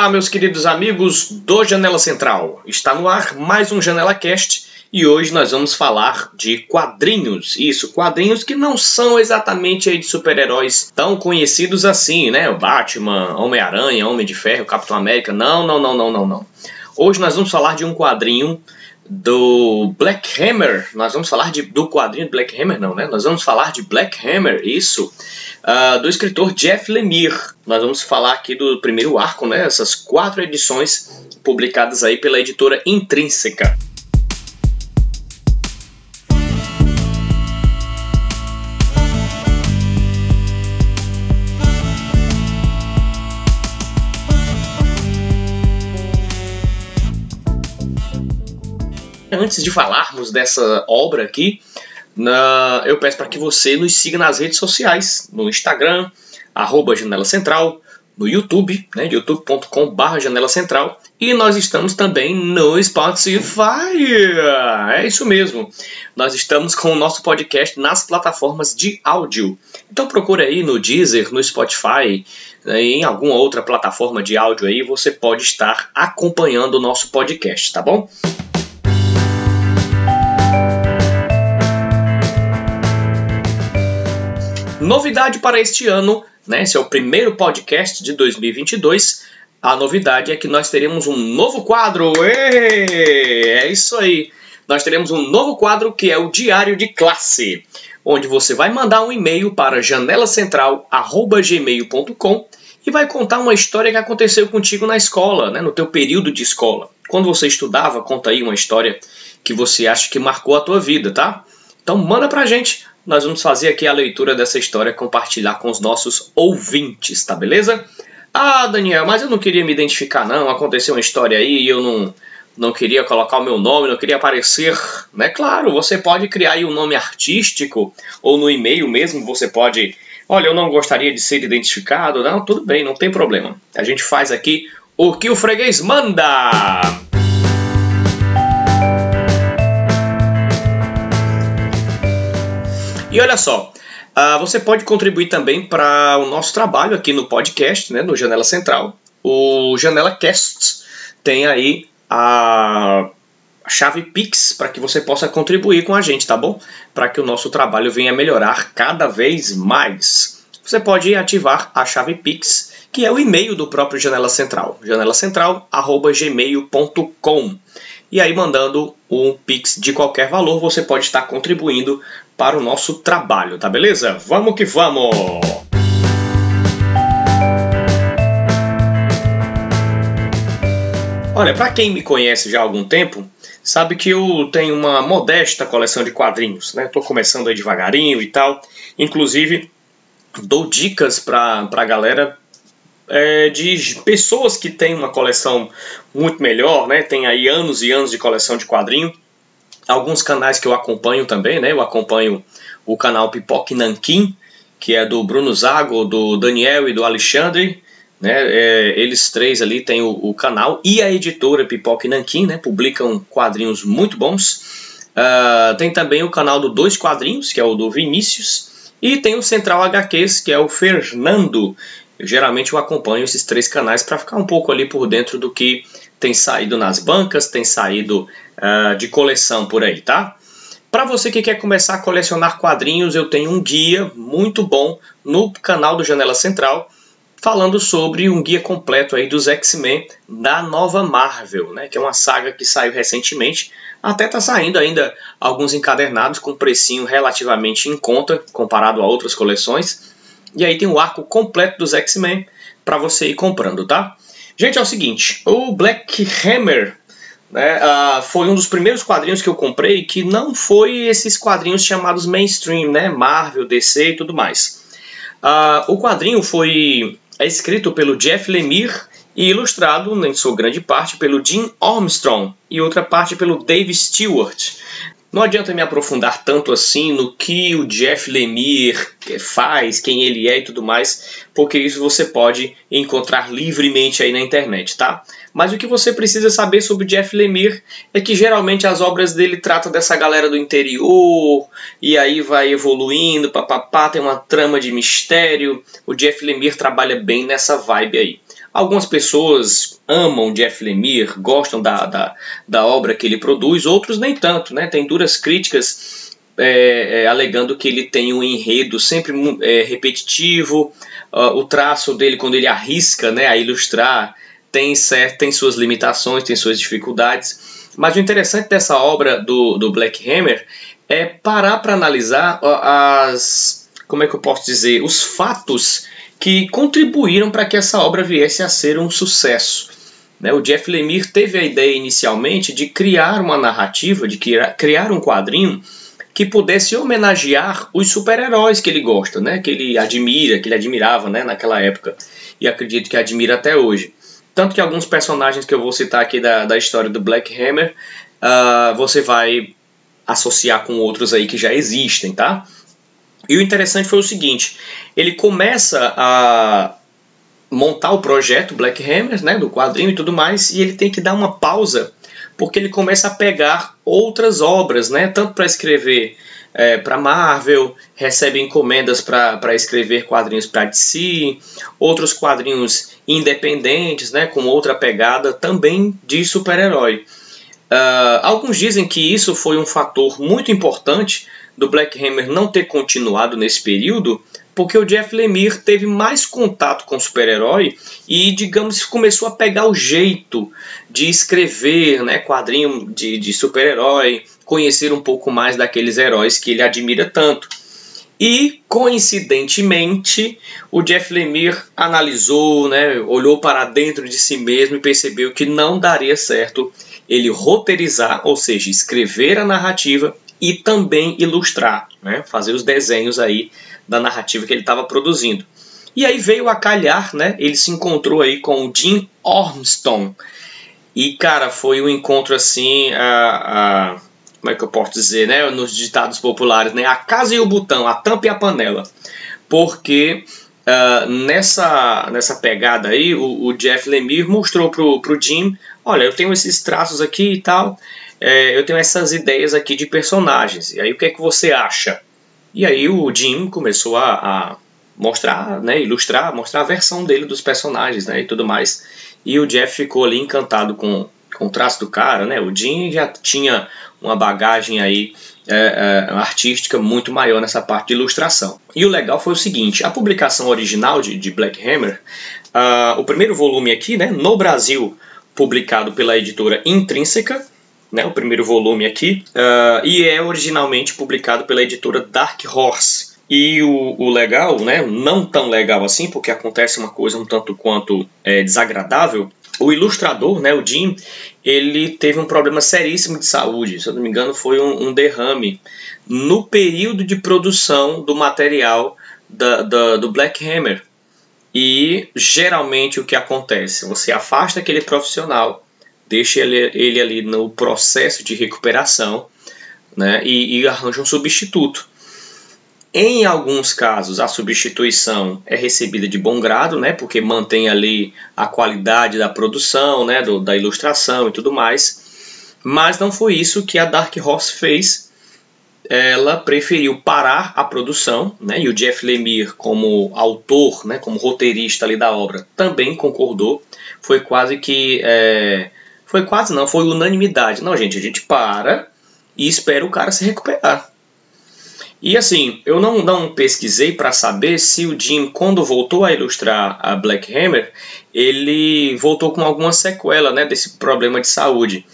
Olá, meus queridos amigos do Janela Central. Está no ar mais um Janela Cast e hoje nós vamos falar de quadrinhos. Isso, quadrinhos que não são exatamente aí de super-heróis tão conhecidos assim, né? O Batman, Homem-Aranha, Homem de Ferro, Capitão América. Não, não, não, não, não, não. Hoje nós vamos falar de um quadrinho do Black Hammer. Nós vamos falar de, do quadrinho de Black Hammer, não, né? Nós vamos falar de Black Hammer, isso, uh, do escritor Jeff Lemire. Nós vamos falar aqui do primeiro arco, né? Essas quatro edições publicadas aí pela editora Intrínseca. Antes de falarmos dessa obra aqui, na, eu peço para que você nos siga nas redes sociais, no Instagram, arroba Janela Central, no YouTube, né, youtube.com.br Janela Central, e nós estamos também no Spotify. É isso mesmo. Nós estamos com o nosso podcast nas plataformas de áudio. Então procura aí no Deezer, no Spotify, né, em alguma outra plataforma de áudio aí, você pode estar acompanhando o nosso podcast, tá bom? Novidade para este ano, né? Esse é o primeiro podcast de 2022. A novidade é que nós teremos um novo quadro. Ei, é isso aí. Nós teremos um novo quadro que é o Diário de Classe, onde você vai mandar um e-mail para janelacentral@gmail.com e vai contar uma história que aconteceu contigo na escola, né, no teu período de escola. Quando você estudava, conta aí uma história que você acha que marcou a tua vida, tá? Então manda pra gente nós vamos fazer aqui a leitura dessa história, compartilhar com os nossos ouvintes, tá beleza? Ah, Daniel, mas eu não queria me identificar não, aconteceu uma história aí e eu não, não queria colocar o meu nome, não queria aparecer, né? Claro, você pode criar aí um nome artístico ou no e-mail mesmo, você pode, olha, eu não gostaria de ser identificado, não, tudo bem, não tem problema. A gente faz aqui o que o freguês manda. E olha só, uh, você pode contribuir também para o nosso trabalho aqui no podcast, né, no Janela Central. O Janela Cast tem aí a chave Pix para que você possa contribuir com a gente, tá bom? Para que o nosso trabalho venha melhorar cada vez mais. Você pode ativar a chave Pix, que é o e-mail do próprio Janela Central, janelacentral@gmail.com. E aí mandando um Pix de qualquer valor, você pode estar contribuindo para o nosso trabalho, tá beleza? Vamos que vamos! Olha, para quem me conhece já há algum tempo, sabe que eu tenho uma modesta coleção de quadrinhos, né? Tô começando aí devagarinho e tal. Inclusive, dou dicas para a galera é, de pessoas que têm uma coleção muito melhor, né? Tem aí anos e anos de coleção de quadrinho alguns canais que eu acompanho também, né? Eu acompanho o canal Pipoque Nankin, que é do Bruno Zago, do Daniel e do Alexandre, né? É, eles três ali têm o, o, canal e a editora Pipoque Nankin, né? Publicam quadrinhos muito bons. Uh, tem também o canal do Dois Quadrinhos, que é o do Vinícius, e tem o Central HQs, que é o Fernando. Eu geralmente eu acompanho esses três canais para ficar um pouco ali por dentro do que tem saído nas bancas, tem saído uh, de coleção por aí, tá? Para você que quer começar a colecionar quadrinhos, eu tenho um guia muito bom no canal do Janela Central, falando sobre um guia completo aí dos X-Men da nova Marvel, né, que é uma saga que saiu recentemente. Até tá saindo ainda alguns encadernados com precinho relativamente em conta comparado a outras coleções. E aí tem o arco completo dos X-Men para você ir comprando, tá? Gente, é o seguinte, o Black Hammer né, uh, foi um dos primeiros quadrinhos que eu comprei que não foi esses quadrinhos chamados mainstream, né, Marvel, DC e tudo mais. Uh, o quadrinho foi é escrito pelo Jeff Lemire e ilustrado, em sua grande parte, pelo Jim Armstrong e outra parte pelo Dave Stewart. Não adianta me aprofundar tanto assim no que o Jeff Lemire faz, quem ele é e tudo mais, porque isso você pode encontrar livremente aí na internet, tá? Mas o que você precisa saber sobre o Jeff Lemire é que geralmente as obras dele tratam dessa galera do interior e aí vai evoluindo, papapá, tem uma trama de mistério. O Jeff Lemire trabalha bem nessa vibe aí. Algumas pessoas amam Jeff Lemire, gostam da, da, da obra que ele produz, outros nem tanto, né? Tem duras críticas é, é, alegando que ele tem um enredo sempre é, repetitivo, uh, o traço dele quando ele arrisca né, a ilustrar tem, certo, tem suas limitações, tem suas dificuldades. Mas o interessante dessa obra do, do Black Hammer é parar para analisar as. Como é que eu posso dizer? Os fatos que contribuíram para que essa obra viesse a ser um sucesso. Né? O Jeff Lemire teve a ideia inicialmente de criar uma narrativa, de criar um quadrinho que pudesse homenagear os super-heróis que ele gosta, né? que ele admira, que ele admirava né? naquela época e acredito que admira até hoje. Tanto que alguns personagens que eu vou citar aqui da, da história do Black Hammer, uh, você vai associar com outros aí que já existem, tá? E o interessante foi o seguinte: ele começa a montar o projeto Black Hammer, né, do quadrinho e tudo mais, e ele tem que dar uma pausa porque ele começa a pegar outras obras, né, tanto para escrever é, para Marvel, recebe encomendas para escrever quadrinhos para DC, outros quadrinhos independentes, né, com outra pegada também de super-herói. Uh, alguns dizem que isso foi um fator muito importante do Black Hammer não ter continuado nesse período, porque o Jeff Lemire teve mais contato com o super-herói e, digamos, começou a pegar o jeito de escrever né, quadrinho de, de super-herói, conhecer um pouco mais daqueles heróis que ele admira tanto. E, coincidentemente, o Jeff Lemire analisou, né, olhou para dentro de si mesmo e percebeu que não daria certo ele roteirizar, ou seja, escrever a narrativa e também ilustrar, né, fazer os desenhos aí da narrativa que ele estava produzindo. E aí veio a calhar, né, ele se encontrou aí com o Jim Ormston. E, cara, foi um encontro assim, a, a como é que eu posso dizer, né, nos ditados populares, né, a casa e o botão, a tampa e a panela. Porque Uh, nessa, nessa pegada aí, o, o, Jeff Lemire mostrou pro, pro Jim, olha, eu tenho esses traços aqui e tal, é, eu tenho essas ideias aqui de personagens, e aí o que é que você acha? E aí o Jim começou a, a mostrar, né, ilustrar, mostrar a versão dele dos personagens, né, e tudo mais, e o Jeff ficou ali encantado com, com o traço do cara, né, o Jim já tinha uma bagagem aí é, é, artística muito maior nessa parte de ilustração. E o legal foi o seguinte: a publicação original de, de Black Hammer, uh, o primeiro volume aqui, né, no Brasil, publicado pela editora Intrínseca, né, o primeiro volume aqui, uh, e é originalmente publicado pela editora Dark Horse. E o, o, legal, né, não tão legal assim, porque acontece uma coisa um tanto quanto é, desagradável, o ilustrador, né, o Jim, ele teve um problema seríssimo de saúde, se eu não me engano foi um, um derrame, no período de produção do material da, da, do Black Hammer. E geralmente o que acontece? Você afasta aquele profissional, deixa ele, ele ali no processo de recuperação né, e, e arranja um substituto. Em alguns casos, a substituição é recebida de bom grado, né, porque mantém ali a qualidade da produção, né, do, da ilustração e tudo mais. Mas não foi isso que a Dark Horse fez. Ela preferiu parar a produção, né, e o Jeff Lemire, como autor, né, como roteirista ali da obra, também concordou. Foi quase que. É, foi quase não, foi unanimidade. Não, gente, a gente para e espera o cara se recuperar. E assim, eu não, não pesquisei para saber se o Jim, quando voltou a ilustrar a Black Hammer, ele voltou com alguma sequela né, desse problema de saúde.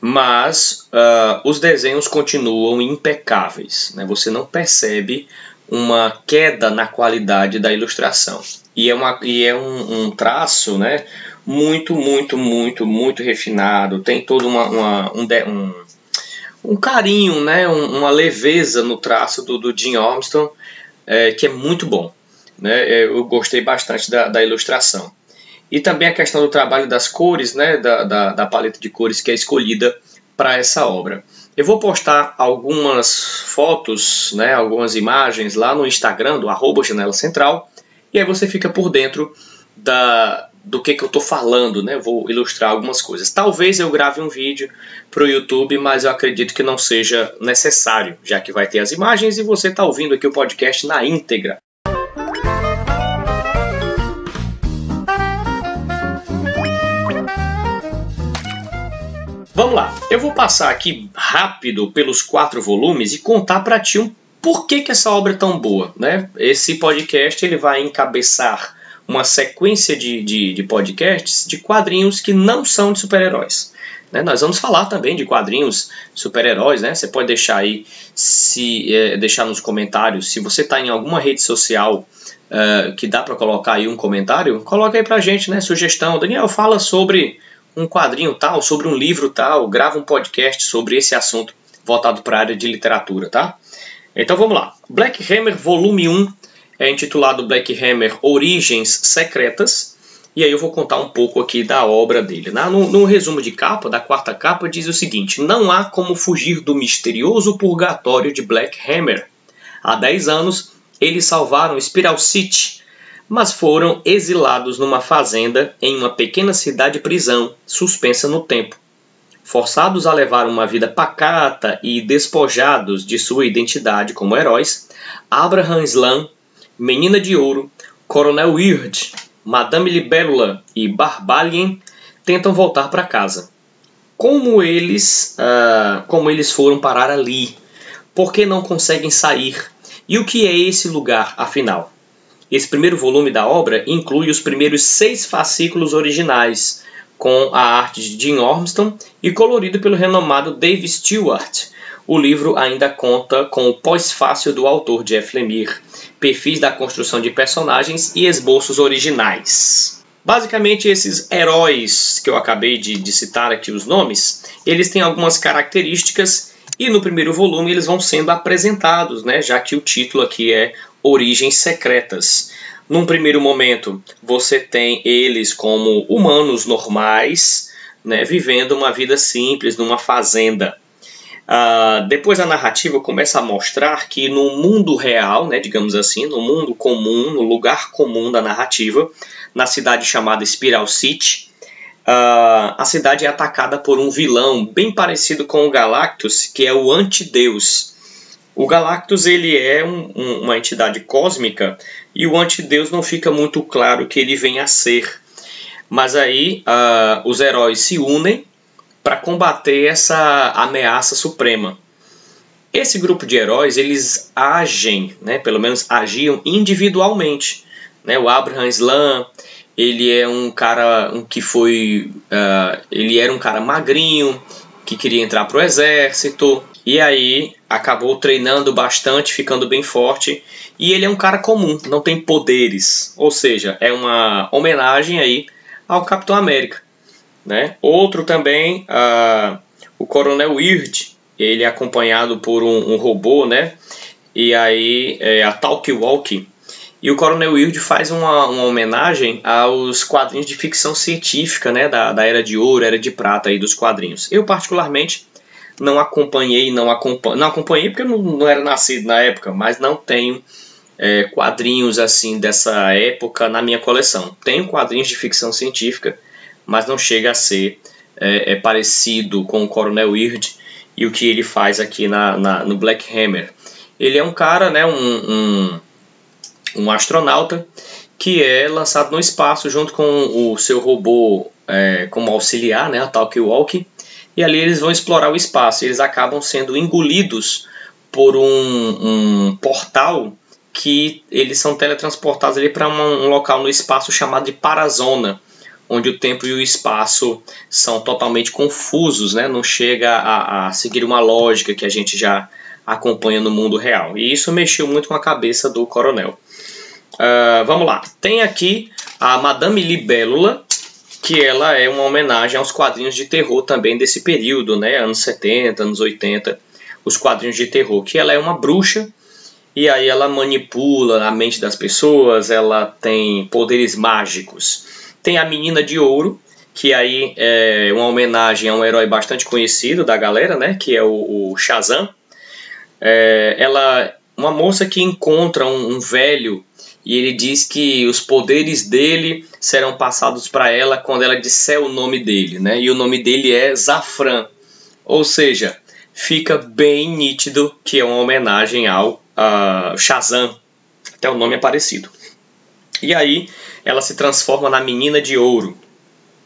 Mas uh, os desenhos continuam impecáveis. Né? Você não percebe uma queda na qualidade da ilustração. E é, uma, e é um, um traço né, muito, muito, muito, muito refinado. Tem todo uma, uma um, um um carinho, né, um, uma leveza no traço do, do Jim Armstrong, é, que é muito bom. Né? É, eu gostei bastante da, da, ilustração. E também a questão do trabalho das cores, né, da, da, da paleta de cores que é escolhida para essa obra. Eu vou postar algumas fotos, né, algumas imagens lá no Instagram do arroba Janela Central, e aí você fica por dentro da, do que, que eu estou falando, né? Vou ilustrar algumas coisas. Talvez eu grave um vídeo para o YouTube, mas eu acredito que não seja necessário, já que vai ter as imagens e você está ouvindo aqui o podcast na íntegra. Vamos lá, eu vou passar aqui rápido pelos quatro volumes e contar para ti um por que, que essa obra é tão boa, né? Esse podcast ele vai encabeçar uma sequência de, de, de podcasts de quadrinhos que não são de super-heróis. Né? Nós vamos falar também de quadrinhos super-heróis, né? Você pode deixar aí, se é, deixar nos comentários, se você está em alguma rede social uh, que dá para colocar aí um comentário, coloca aí pra gente, né? Sugestão. Daniel, fala sobre um quadrinho tal, sobre um livro tal, grava um podcast sobre esse assunto voltado para a área de literatura, tá? Então vamos lá. Black Hammer Volume 1 é intitulado Black Hammer Origens Secretas. E aí eu vou contar um pouco aqui da obra dele. No, no resumo de capa, da quarta capa, diz o seguinte: Não há como fugir do misterioso purgatório de Black Hammer. Há 10 anos, eles salvaram Spiral City, mas foram exilados numa fazenda em uma pequena cidade-prisão, suspensa no tempo. Forçados a levar uma vida pacata e despojados de sua identidade como heróis, Abraham Slam, Menina de Ouro, Coronel Weird Madame Libélula e Barbalien tentam voltar para casa. Como eles, uh, como eles foram parar ali? Por que não conseguem sair? E o que é esse lugar, afinal? Esse primeiro volume da obra inclui os primeiros seis fascículos originais, com a arte de Jim Ormston e colorido pelo renomado Dave Stewart. O livro ainda conta com o pós-fácil do autor Jeff Lemire, perfis da construção de personagens e esboços originais. Basicamente, esses heróis que eu acabei de, de citar aqui os nomes, eles têm algumas características e no primeiro volume eles vão sendo apresentados, né, já que o título aqui é Origens Secretas. Num primeiro momento, você tem eles como humanos normais, né, vivendo uma vida simples numa fazenda. Uh, depois a narrativa começa a mostrar que no mundo real, né, digamos assim, no mundo comum, no lugar comum da narrativa, na cidade chamada Spiral City, uh, a cidade é atacada por um vilão bem parecido com o Galactus, que é o antideus. O Galactus ele é um, um, uma entidade cósmica e o antideus não fica muito claro que ele vem a ser. Mas aí uh, os heróis se unem para combater essa ameaça suprema. Esse grupo de heróis eles agem, né, pelo menos agiam individualmente. Né? O Abraham Slam ele é um cara um que foi, uh, ele era um cara magrinho que queria entrar para o exército e aí acabou treinando bastante, ficando bem forte. E ele é um cara comum, não tem poderes, ou seja, é uma homenagem aí ao Capitão América. Né? Outro também, o Coronel Weird, ele é acompanhado por um, um robô, né? E aí é a Talkie Walkie. E o Coronel Weird faz uma, uma, homenagem aos quadrinhos de ficção científica, né? Da, da Era de Ouro, Era de Prata aí dos quadrinhos. Eu, particularmente, não acompanhei, não, não acompanhei porque eu não, não era nascido na época, mas não tenho é, quadrinhos assim dessa época na minha coleção. Tenho quadrinhos de ficção científica, mas não chega a ser é, é parecido com o Coronel Weird e o que ele faz aqui na, na, no Black Hammer. Ele é um cara, né, um, um, um astronauta que é lançado no espaço junto com o seu robô é, como auxiliar, né, a Talkie Walkie, e ali eles vão explorar o espaço. Eles acabam sendo engolidos por um, um portal que eles são teletransportados ali para um, um local no espaço chamado de Parazona onde o tempo e o espaço são totalmente confusos, né? não chega a, a seguir uma lógica que a gente já acompanha no mundo real. E isso mexeu muito com a cabeça do coronel. Uh, vamos lá. Tem aqui a Madame Libélula, que ela é uma homenagem aos quadrinhos de terror também desse período, né? anos 70, anos 80, os quadrinhos de terror, que ela é uma bruxa e aí ela manipula a mente das pessoas, ela tem poderes mágicos. Tem a Menina de Ouro, que aí é uma homenagem a um herói bastante conhecido da galera, né? Que é o, o Shazam. É, ela, uma moça que encontra um, um velho e ele diz que os poderes dele serão passados para ela quando ela disser o nome dele, né? E o nome dele é Zafran. Ou seja, fica bem nítido que é uma homenagem ao uh, Shazam. Até o nome é parecido. E aí ela se transforma na Menina de Ouro.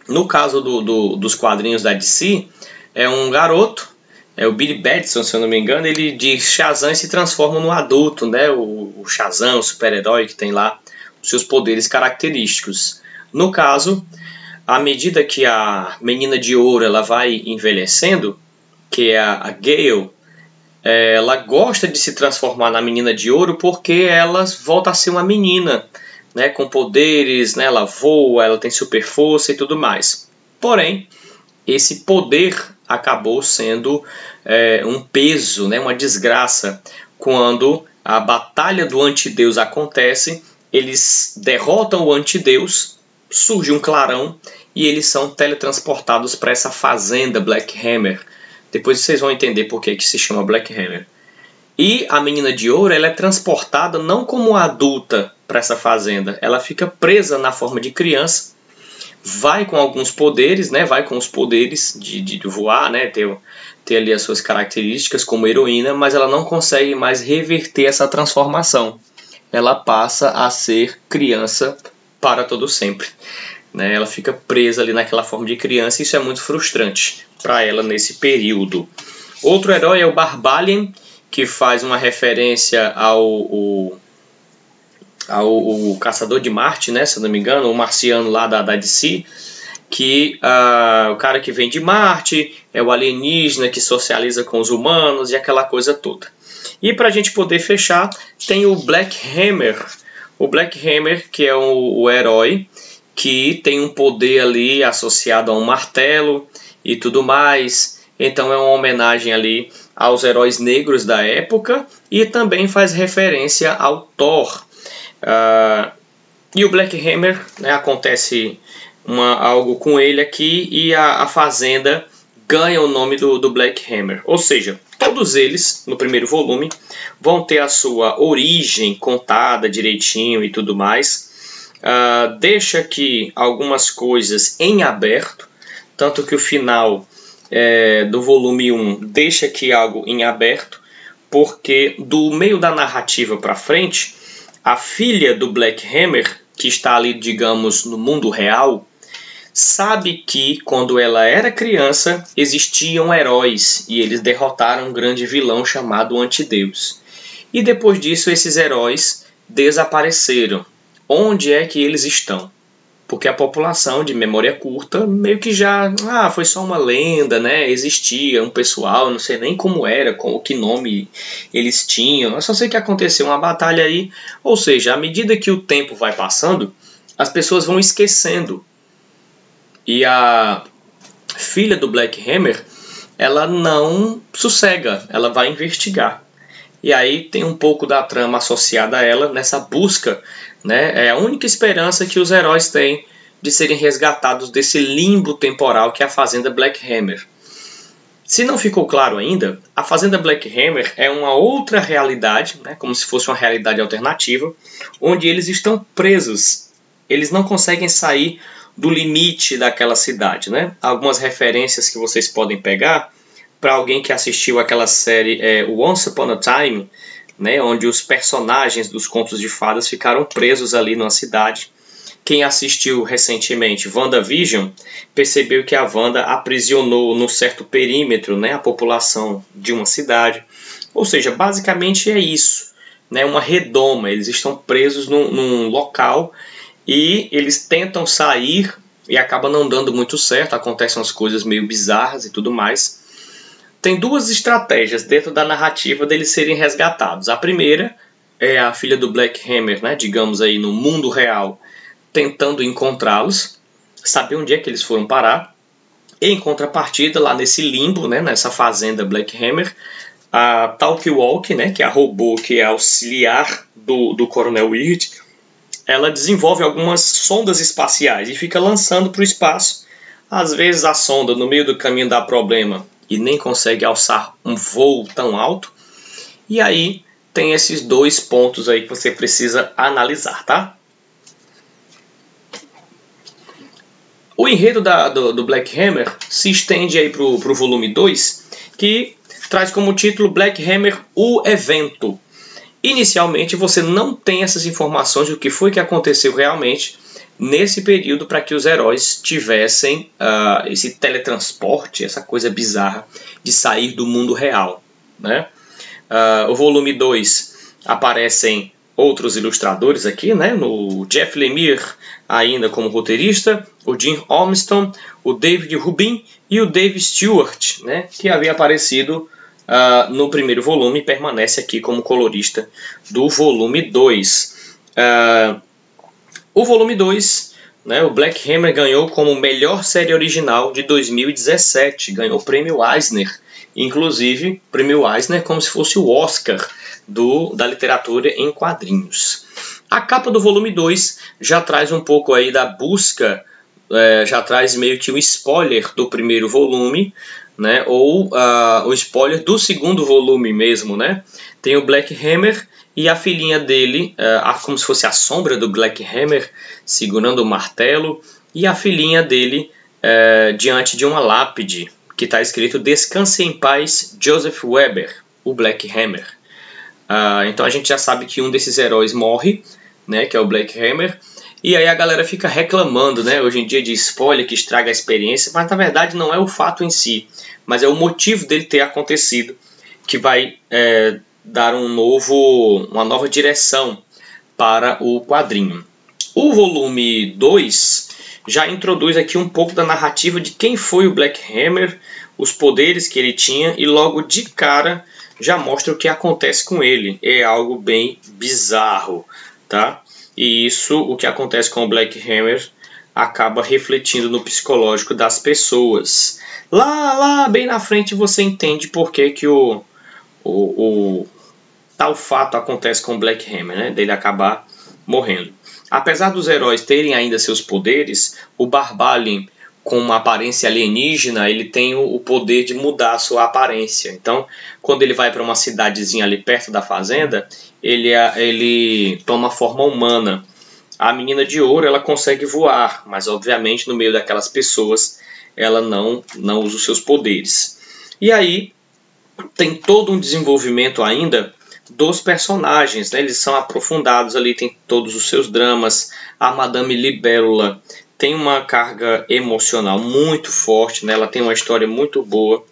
No caso do, do, dos quadrinhos da DC, é um garoto, é o Billy Batson, se eu não me engano, ele de Shazam se transforma no adulto, né? O, o Shazam, o super-herói que tem lá os seus poderes característicos. No caso, à medida que a menina de ouro ela vai envelhecendo, que é a, a Gale, é, ela gosta de se transformar na menina de ouro porque ela volta a ser uma menina, né, com poderes, né, ela voa, ela tem super força e tudo mais. Porém, esse poder acabou sendo é, um peso, né, uma desgraça, quando a batalha do antideus acontece, eles derrotam o antideus, surge um clarão e eles são teletransportados para essa fazenda Black Hammer, depois vocês vão entender por que, que se chama Black Hammer. E a menina de ouro ela é transportada não como adulta para essa fazenda, ela fica presa na forma de criança, vai com alguns poderes, né? Vai com os poderes de, de voar, né? Ter, ter ali as suas características como heroína, mas ela não consegue mais reverter essa transformação. Ela passa a ser criança para todo sempre. Né? Ela fica presa ali naquela forma de criança e isso é muito frustrante para ela nesse período. Outro herói é o Barbalian, que faz uma referência ao, o, o Caçador de Marte, né, se não me engano, o marciano lá da, da DC, que uh, o cara que vem de Marte é o alienígena que socializa com os humanos e aquela coisa toda. E para a gente poder fechar, tem o Black Hammer. O Black Hammer, que é o, o herói que tem um poder ali associado a um martelo e tudo mais. Então é uma homenagem ali aos heróis negros da época e também faz referência ao Thor. Uh, e o Black Hammer né, acontece uma, algo com ele aqui e a, a fazenda ganha o nome do, do Black Hammer. Ou seja, todos eles, no primeiro volume, vão ter a sua origem contada direitinho e tudo mais uh, deixa aqui algumas coisas em aberto, tanto que o final é, do volume 1 deixa aqui algo em aberto, porque do meio da narrativa para frente, a filha do Black Hammer, que está ali, digamos, no mundo real, sabe que quando ela era criança existiam heróis e eles derrotaram um grande vilão chamado Antideus. E depois disso, esses heróis desapareceram onde é que eles estão. Porque a população de memória curta meio que já. Ah, foi só uma lenda, né? Existia um pessoal, não sei nem como era, com que nome eles tinham. Eu só sei que aconteceu uma batalha aí. Ou seja, à medida que o tempo vai passando, as pessoas vão esquecendo. E a filha do Black Hammer, ela não sossega, ela vai investigar. E aí tem um pouco da trama associada a ela nessa busca né? É a única esperança que os heróis têm de serem resgatados desse limbo temporal que é a Fazenda Black Hammer. Se não ficou claro ainda, a Fazenda Black Hammer é uma outra realidade, né, como se fosse uma realidade alternativa, onde eles estão presos. Eles não conseguem sair do limite daquela cidade. Né? Algumas referências que vocês podem pegar para alguém que assistiu aquela série é, Once Upon a Time, né, onde os personagens dos contos de fadas ficaram presos ali numa cidade. Quem assistiu recentemente WandaVision percebeu que a Wanda aprisionou num certo perímetro né, a população de uma cidade. Ou seja, basicamente é isso. Né, uma redoma, eles estão presos num, num local e eles tentam sair e acaba não dando muito certo, acontecem umas coisas meio bizarras e tudo mais tem duas estratégias dentro da narrativa deles serem resgatados. A primeira é a filha do Black Hammer, né, digamos aí no mundo real, tentando encontrá-los, saber onde é que eles foram parar. Em contrapartida, lá nesse limbo, né, nessa fazenda Black Hammer, a Talk Walk, né, que é a robô que é auxiliar do, do Coronel Weird, ela desenvolve algumas sondas espaciais e fica lançando para o espaço. Às vezes a sonda no meio do caminho dá problema e nem consegue alçar um voo tão alto. E aí tem esses dois pontos aí que você precisa analisar, tá? O enredo da, do, do, Black Hammer se estende aí para o volume 2, que traz como título Black Hammer O Evento. Inicialmente você não tem essas informações do que foi que aconteceu realmente nesse período para que os heróis tivessem uh, esse teletransporte, essa coisa bizarra de sair do mundo real. Né? Uh, o volume 2 aparecem outros ilustradores aqui, né? no Jeff Lemire ainda como roteirista, o Jim Olmston, o David Rubin e o Dave Stewart, né? que havia aparecido uh, no primeiro volume e permanece aqui como colorista do volume 2. Uh, o volume 2, né, o Black Hammer ganhou como melhor série original de 2017, ganhou o prêmio Eisner, inclusive prêmio Eisner como se fosse o Oscar do, da literatura em quadrinhos. A capa do volume 2 já traz um pouco aí da busca, é, já traz meio que um spoiler do primeiro volume, né, ou uh, o spoiler do segundo volume mesmo, né? Tem o Black Hammer e a filhinha dele, uh, como se fosse a sombra do Black Hammer, segurando o martelo, e a filhinha dele uh, diante de uma lápide que está escrito Descanse em paz, Joseph Weber, o Black Hammer. Uh, então a gente já sabe que um desses heróis morre, né, que é o Black Hammer, e aí a galera fica reclamando, né, hoje em dia de spoiler que estraga a experiência, mas na verdade não é o fato em si, mas é o motivo dele ter acontecido que vai é, dar um novo, uma nova direção para o quadrinho. O volume 2 já introduz aqui um pouco da narrativa de quem foi o Black Hammer, os poderes que ele tinha e logo de cara já mostra o que acontece com ele. É algo bem bizarro, tá? E isso, o que acontece com o Black Hammer, acaba refletindo no psicológico das pessoas. Lá, lá, bem na frente você entende por que, que o, o, o tal fato acontece com o Black Hammer, né? Dele acabar morrendo. Apesar dos heróis terem ainda seus poderes, o Barbalin com uma aparência alienígena, ele tem o poder de mudar a sua aparência. Então, quando ele vai para uma cidadezinha ali perto da fazenda, ele, ele toma forma humana. A menina de ouro ela consegue voar, mas obviamente no meio daquelas pessoas ela não, não usa os seus poderes. E aí tem todo um desenvolvimento ainda dos personagens, né? eles são aprofundados ali, tem todos os seus dramas. A Madame Libélula tem uma carga emocional muito forte, né? ela tem uma história muito boa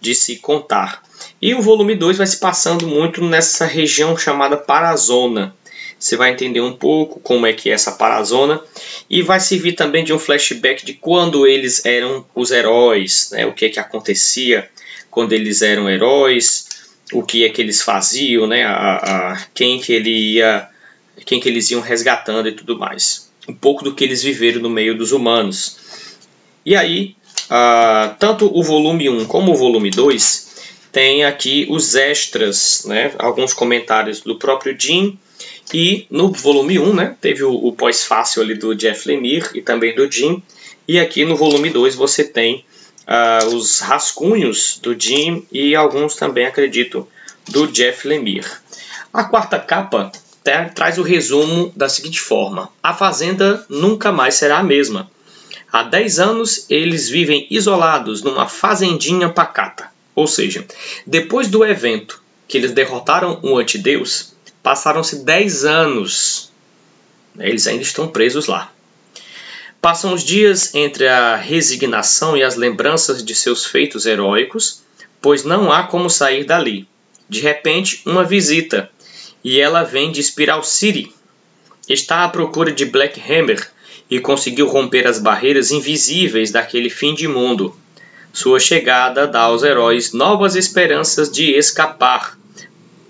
de se contar. E o volume 2 vai se passando muito nessa região chamada Parazona, você vai entender um pouco como é que é essa parazona e vai servir também de um flashback de quando eles eram os heróis, né? o que é que acontecia quando eles eram heróis, o que é que eles faziam, né? a, a quem que ele ia, quem que eles iam resgatando e tudo mais. Um pouco do que eles viveram no meio dos humanos. E aí, uh, tanto o volume 1 como o volume 2 tem aqui os extras, né? alguns comentários do próprio Jim e no volume 1, né, teve o, o pós-fácil ali do Jeff Lemire e também do Jim. E aqui no volume 2 você tem uh, os rascunhos do Jim e alguns também, acredito, do Jeff Lemire. A quarta capa tá, traz o resumo da seguinte forma: A fazenda nunca mais será a mesma. Há 10 anos eles vivem isolados numa fazendinha pacata. Ou seja, depois do evento que eles derrotaram o antideus, Passaram-se 10 anos. Eles ainda estão presos lá. Passam os dias entre a resignação e as lembranças de seus feitos heróicos, pois não há como sair dali. De repente, uma visita, e ela vem de Spiral City. Está à procura de Black Hammer e conseguiu romper as barreiras invisíveis daquele fim de mundo. Sua chegada dá aos heróis novas esperanças de escapar,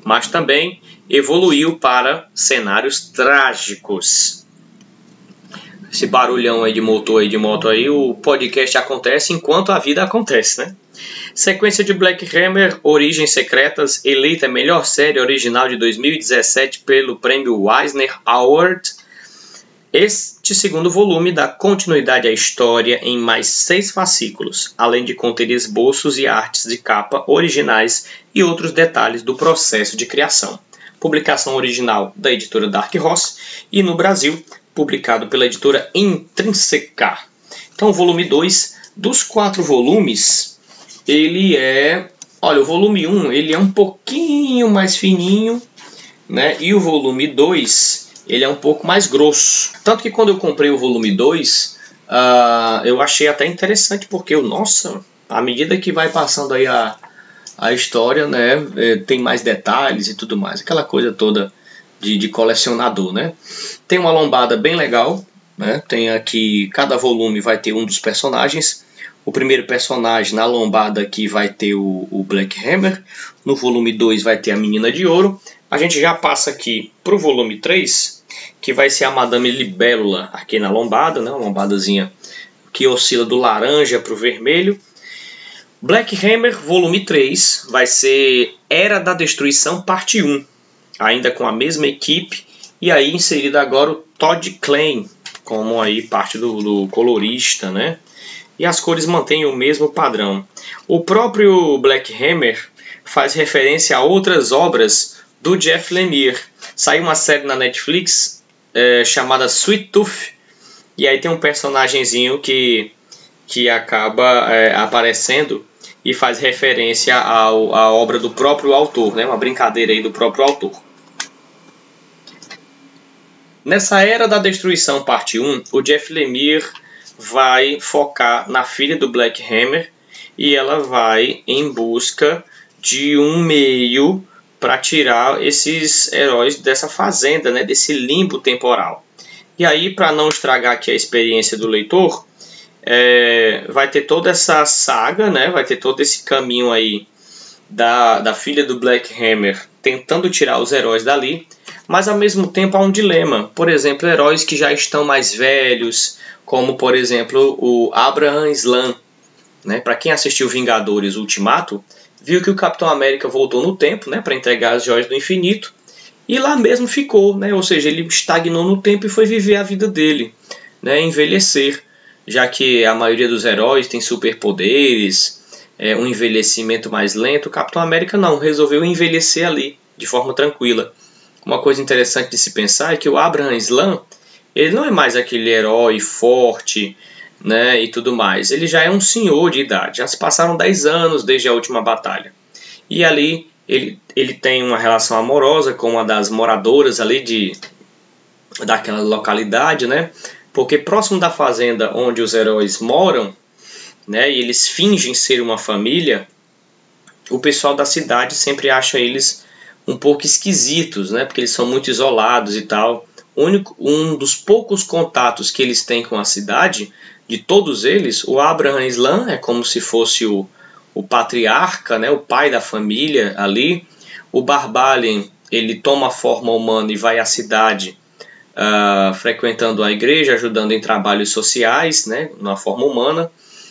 mas também evoluiu para cenários trágicos. Esse barulhão aí de motor aí de moto aí, o podcast acontece enquanto a vida acontece, né? Sequência de Black Hammer, Origens Secretas, eleita melhor série original de 2017 pelo prêmio Eisner Award. Este segundo volume dá continuidade à história em mais seis fascículos, além de conter esboços e artes de capa originais e outros detalhes do processo de criação publicação original da editora Dark Horse, e no Brasil, publicado pela editora Intrínseca. Então, volume 2 dos quatro volumes, ele é. Olha, o volume 1 um, ele é um pouquinho mais fininho, né? E o volume 2 ele é um pouco mais grosso. Tanto que quando eu comprei o volume 2, uh, ah, eu achei até interessante, porque, nossa, à medida que vai passando aí a, a história, né, é, tem mais detalhes e tudo mais. Aquela coisa toda de, de colecionador, né. Tem uma lombada bem legal, né, tem aqui, cada volume vai ter um dos personagens. O primeiro personagem na lombada aqui vai ter o, o Black Hammer, no volume 2 vai ter a Menina de Ouro. A gente já passa aqui para o volume 3, que vai ser a Madame Libélula aqui na lombada, né, uma lombadazinha que oscila do laranja para o vermelho. Black Hammer, volume 3, vai ser Era da Destruição, parte 1, ainda com a mesma equipe, e aí inserido agora o Todd Klein, como aí parte do, do colorista, né? E as cores mantêm o mesmo padrão. O próprio Black Hammer faz referência a outras obras do Jeff Lemire. Saiu uma série na Netflix é, chamada Sweet Tooth, e aí tem um personagemzinho que, que acaba é, aparecendo e faz referência ao, à obra do próprio autor, né? uma brincadeira aí do próprio autor. Nessa Era da Destruição, parte 1, o Jeff Lemire vai focar na filha do Black Hammer e ela vai em busca de um meio para tirar esses heróis dessa fazenda, né, desse limbo temporal. E aí, para não estragar aqui a experiência do leitor, é, vai ter toda essa saga, né? Vai ter todo esse caminho aí da, da filha do Black Hammer tentando tirar os heróis dali, mas ao mesmo tempo há um dilema. Por exemplo, heróis que já estão mais velhos, como por exemplo o Abraham Slam. Né? Para quem assistiu Vingadores Ultimato, viu que o Capitão América voltou no tempo né, para entregar as joias do infinito e lá mesmo ficou, né? ou seja, ele estagnou no tempo e foi viver a vida dele, né? envelhecer já que a maioria dos heróis tem superpoderes, é, um envelhecimento mais lento, o Capitão América não, resolveu envelhecer ali, de forma tranquila. Uma coisa interessante de se pensar é que o Abraham Slam, ele não é mais aquele herói forte, né, e tudo mais. Ele já é um senhor de idade, já se passaram 10 anos desde a última batalha. E ali ele, ele tem uma relação amorosa com uma das moradoras ali de daquela localidade, né? Porque próximo da fazenda onde os heróis moram, né, e eles fingem ser uma família, o pessoal da cidade sempre acha eles um pouco esquisitos, né, porque eles são muito isolados e tal. Único, um dos poucos contatos que eles têm com a cidade, de todos eles, o Abraham Slam é como se fosse o, o patriarca, né, o pai da família ali. O Barbalian ele toma a forma humana e vai à cidade uh, frequentando a igreja, ajudando em trabalhos sociais, né, na forma humana,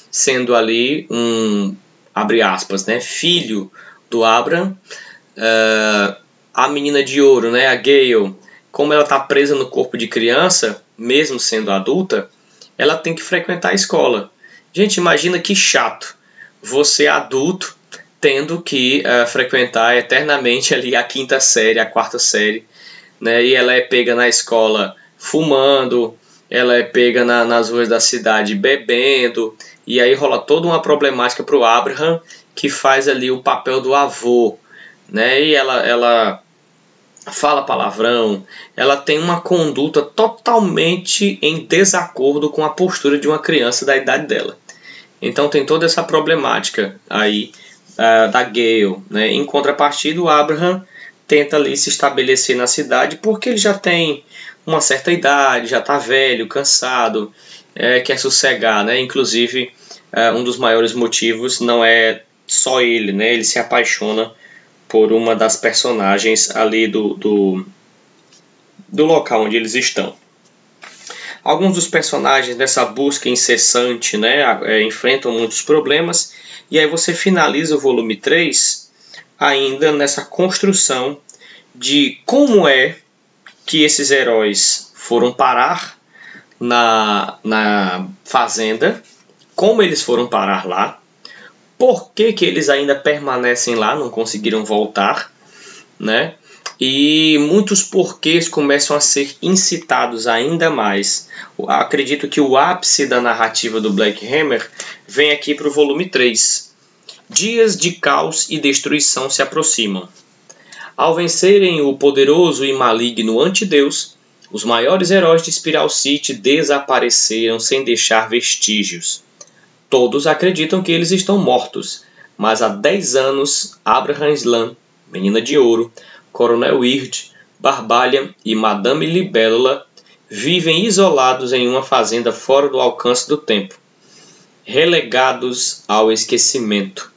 sendo ali um, abre aspas, né, filho do Abraham. Uh, a menina de ouro, né, a Gale, como ela está presa no corpo de criança, mesmo sendo adulta, ela tem que frequentar a escola. Gente, imagina que chato você adulto tendo que uh, frequentar eternamente ali a quinta série, a quarta série né? E ela é pega na escola fumando, ela é pega na, nas ruas da cidade bebendo, e aí rola toda uma problemática para o Abraham, que faz ali o papel do avô, né? E ela, ela fala palavrão, ela tem uma conduta totalmente em desacordo com a postura de uma criança da idade dela. Então tem toda essa problemática aí uh, da Gale, né? Em contrapartida, o Abraham tenta ali se estabelecer na cidade porque ele já tem uma certa idade, já está velho, cansado, é, quer sossegar, né? Inclusive, é, um dos maiores motivos não é só ele, né? Ele se apaixona por uma das personagens ali do, do, do local onde eles estão. Alguns dos personagens nessa busca incessante né, é, enfrentam muitos problemas, e aí você finaliza o volume 3 ainda nessa construção de como é que esses heróis foram parar na, na fazenda, como eles foram parar lá, por que, que eles ainda permanecem lá, não conseguiram voltar, né? E muitos porquês começam a ser incitados ainda mais. Acredito que o ápice da narrativa do Black Hammer vem aqui para o volume 3, Dias de caos e destruição se aproximam. Ao vencerem o poderoso e maligno antideus, Os maiores heróis de Spiral City desapareceram sem deixar vestígios. Todos acreditam que eles estão mortos, mas há 10 anos Abraham Slam, Menina de Ouro, Coronel Weird, Barbalha e Madame Libélula vivem isolados em uma fazenda fora do alcance do tempo, relegados ao esquecimento.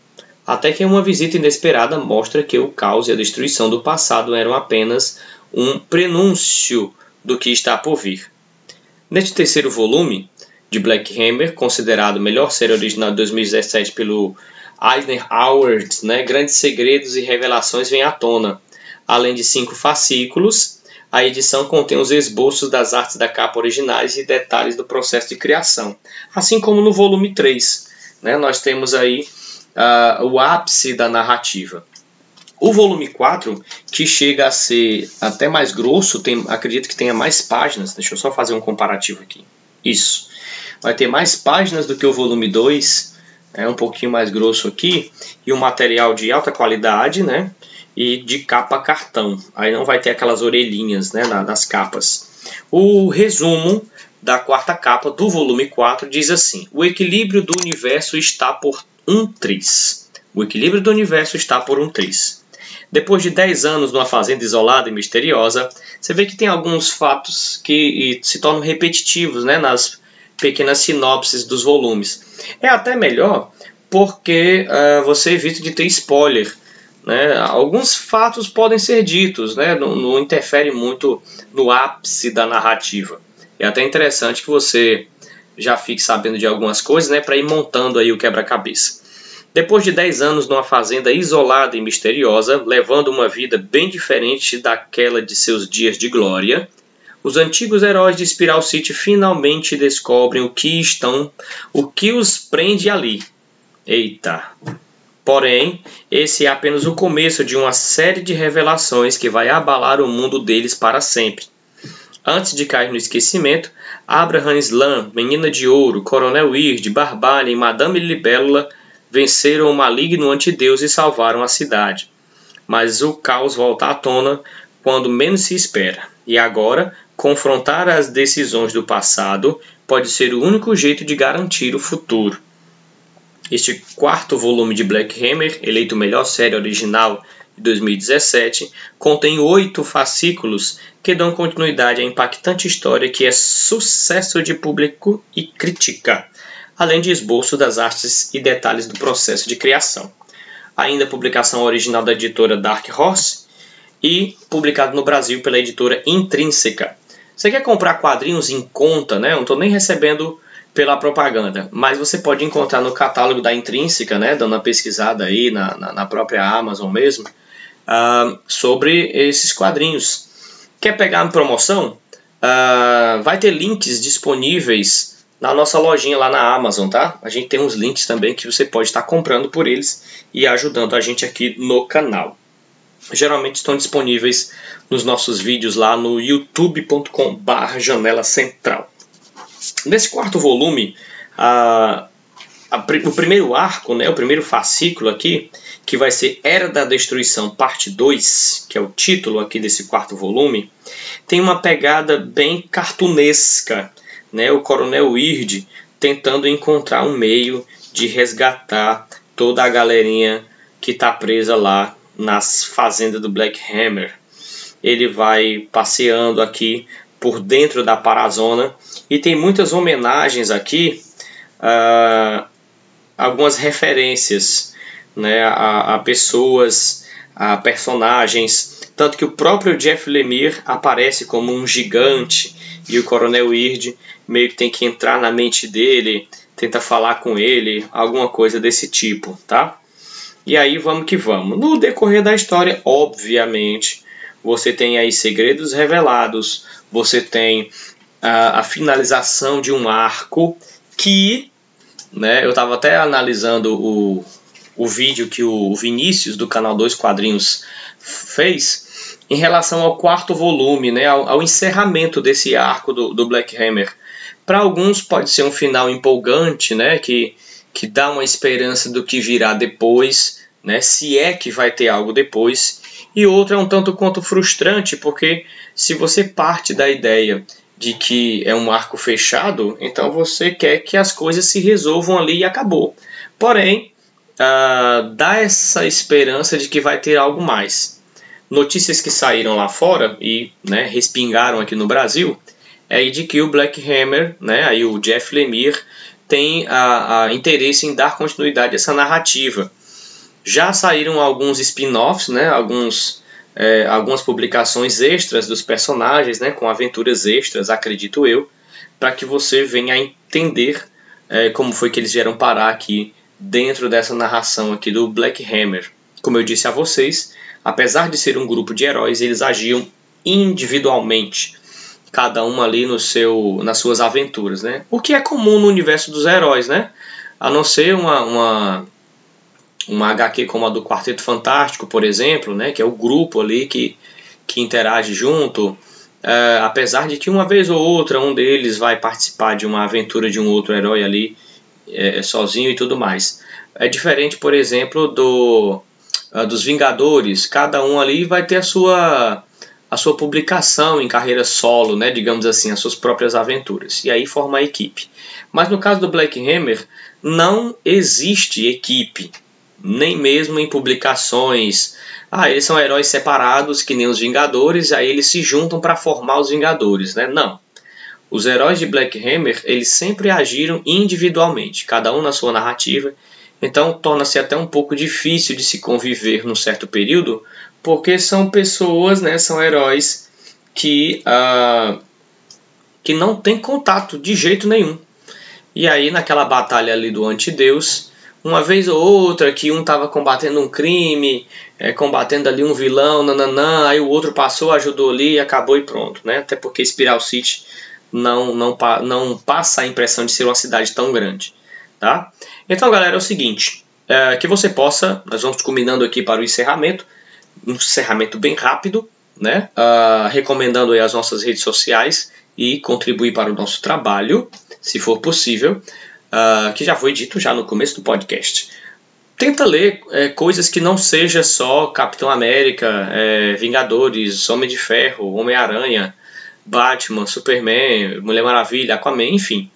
Até que uma visita inesperada mostra que o caos e a destruição do passado eram apenas um prenúncio do que está por vir. Neste terceiro volume de Black Hammer, considerado melhor série original de 2017 pelo Eisner Awards, né, grandes segredos e revelações vêm à tona. Além de cinco fascículos, a edição contém os esboços das artes da capa originais e detalhes do processo de criação. Assim como no volume 3, né, nós temos aí uh, o ápice da narrativa. O volume 4, que chega a ser até mais grosso, tem, acredito que tenha mais páginas. Deixa eu só fazer um comparativo aqui. Isso. Vai ter mais páginas do que o volume 2, é um pouquinho mais grosso aqui, e um material de alta qualidade, né? e de capa cartão. Aí não vai ter aquelas orelhinhas né, nas capas. O resumo da quarta capa do volume 4 diz assim: O equilíbrio do universo está por um triz. O equilíbrio do universo está por um triz. Depois de 10 anos numa fazenda isolada e misteriosa, você vê que tem alguns fatos que se tornam repetitivos né, nas pequenas sinopses dos volumes. É até melhor porque uh, você evita de ter spoiler né? Alguns fatos podem ser ditos, né? não, não interfere muito no ápice da narrativa. É até interessante que você já fique sabendo de algumas coisas né? para ir montando aí o quebra-cabeça. Depois de 10 anos numa fazenda isolada e misteriosa, levando uma vida bem diferente daquela de seus dias de glória, os antigos heróis de Spiral City finalmente descobrem o que estão, o que os prende ali. Eita, Porém, esse é apenas o começo de uma série de revelações que vai abalar o mundo deles para sempre. Antes de cair no esquecimento, Abraham Slam, Menina de Ouro, Coronel Weird, Barbalha e Madame Libélula venceram o maligno antideus e salvaram a cidade. Mas o caos volta à tona quando menos se espera. E agora, confrontar as decisões do passado pode ser o único jeito de garantir o futuro. Este quarto volume de Black Hammer, eleito melhor série original de 2017, contém oito fascículos que dão continuidade à impactante história que é sucesso de público e crítica, além de esboço das artes e detalhes do processo de criação. Ainda publicação original da editora Dark Horse e publicado no Brasil pela editora Intrínseca. Você quer comprar quadrinhos em conta, né? Eu não estou nem recebendo pela propaganda, mas você pode encontrar no catálogo da Intrínseca, né, dando uma pesquisada aí na, na, na própria Amazon mesmo, uh, sobre esses quadrinhos. Quer pegar em promoção? Uh, vai ter links disponíveis na nossa lojinha lá na Amazon, tá? A gente tem uns links também que você pode estar comprando por eles e ajudando a gente aqui no canal. Geralmente estão disponíveis nos nossos vídeos lá no youtube.com/janela central. Nesse quarto volume, a, a, o primeiro arco, né, o primeiro fascículo aqui, que vai ser Era da Destruição, parte 2, que é o título aqui desse quarto volume, tem uma pegada bem cartunesca. Né, o Coronel Weird tentando encontrar um meio de resgatar toda a galerinha que está presa lá nas fazendas do Black Hammer. Ele vai passeando aqui por dentro da Parazona e tem muitas homenagens aqui, uh, algumas referências né, a, a, pessoas, a personagens, tanto que o próprio Jeff Lemire aparece como um gigante e o Coronel Weird meio que tem que entrar na mente dele, tenta falar com ele, alguma coisa desse tipo, tá? E aí vamos que vamos. No decorrer da história, obviamente, você tem aí segredos revelados, você tem a, a finalização de um arco que, né, eu estava até analisando o, o vídeo que o Vinícius do canal 2 Quadrinhos fez em relação ao quarto volume, né, ao, ao encerramento desse arco do, do Black Hammer. Para alguns pode ser um final empolgante, né, que, que dá uma esperança do que virá depois, né, se é que vai ter algo depois e outra é um tanto quanto frustrante, porque se você parte da ideia de que é um arco fechado, então você quer que as coisas se resolvam ali e acabou. Porém, uh, dá essa esperança de que vai ter algo mais. Notícias que saíram lá fora e né, respingaram aqui no Brasil é de que o Black Hammer, né, aí o Jeff Lemire, tem a, a interesse em dar continuidade a essa narrativa. Já saíram alguns spin-offs, né, alguns, é, algumas publicações extras dos personagens, né, com aventuras extras, acredito eu, para que você venha a entender é, como foi que eles vieram parar aqui dentro dessa narração aqui do Black Hammer. Como eu disse a vocês, apesar de ser um grupo de heróis, eles agiam individualmente cada um ali no seu, nas suas aventuras, né? O que é comum no universo dos heróis, né? A não ser uma, uma, uma HQ como a do Quarteto Fantástico, por exemplo, né? Que é o grupo ali que, que interage junto. É, apesar de que uma vez ou outra um deles vai participar de uma aventura de um outro herói ali é, sozinho e tudo mais. É diferente, por exemplo, do uh, dos Vingadores. Cada um ali vai ter a sua a sua publicação em carreira solo, né, digamos assim, as suas próprias aventuras. E aí forma a equipe. Mas no caso do Black Hammer, não existe equipe, nem mesmo em publicações. Ah, eles são heróis separados, que nem os Vingadores, aí eles se juntam para formar os Vingadores, né? Não. Os heróis de Black Hammer, eles sempre agiram individualmente, cada um na sua narrativa. Então torna-se até um pouco difícil de se conviver num certo período, porque são pessoas, né, são heróis que, uh, que não têm contato de jeito nenhum. E aí, naquela batalha ali do antideus, uma vez ou outra que um estava combatendo um crime, é, combatendo ali um vilão, nananã, aí o outro passou, ajudou ali e acabou e pronto, né? Até porque Spiral City não, não, não passa a impressão de ser uma cidade tão grande, tá? Então, galera, é o seguinte, é, que você possa, nós vamos combinando aqui para o encerramento, um encerramento bem rápido, né? Uh, recomendando as nossas redes sociais e contribuir para o nosso trabalho, se for possível, uh, que já foi dito já no começo do podcast. Tenta ler é, coisas que não seja só Capitão América, é, Vingadores, Homem de Ferro, Homem-Aranha, Batman, Superman, Mulher Maravilha, Aquaman, enfim.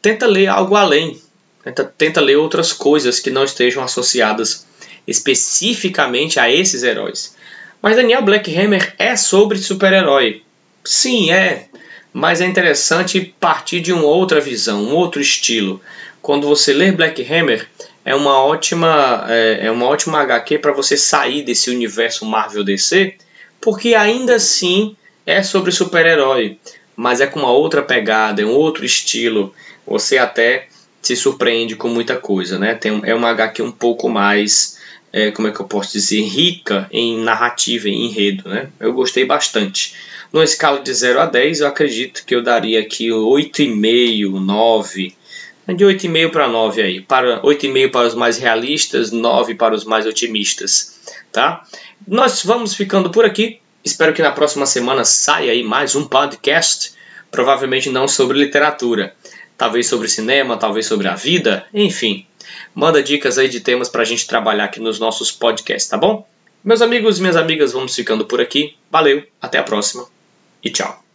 Tenta ler algo além. Tenta, tenta ler outras coisas que não estejam associadas especificamente a esses heróis. Mas Daniel Black Hammer é sobre super-herói. Sim, é. Mas é interessante partir de uma outra visão, um outro estilo. Quando você lê Black Hammer, é uma ótima, é, é uma ótima HQ para você sair desse universo Marvel DC, porque ainda assim é sobre super-herói, mas é com uma outra pegada, é um outro estilo. Você até se surpreende com muita coisa, né? Tem, é uma HQ um pouco mais é, como é que eu posso dizer, rica em narrativa, em enredo, né? Eu gostei bastante. Numa escala de 0 a 10, eu acredito que eu daria aqui 8,5, 9, de 8,5 para 9 aí. Para 8,5 para os mais realistas, 9 para os mais otimistas, tá? Nós vamos ficando por aqui. Espero que na próxima semana saia aí mais um podcast, provavelmente não sobre literatura, talvez sobre cinema, talvez sobre a vida, enfim. Manda dicas aí de temas para a gente trabalhar aqui nos nossos podcasts, tá bom? Meus amigos e minhas amigas, vamos ficando por aqui. Valeu, até a próxima e tchau.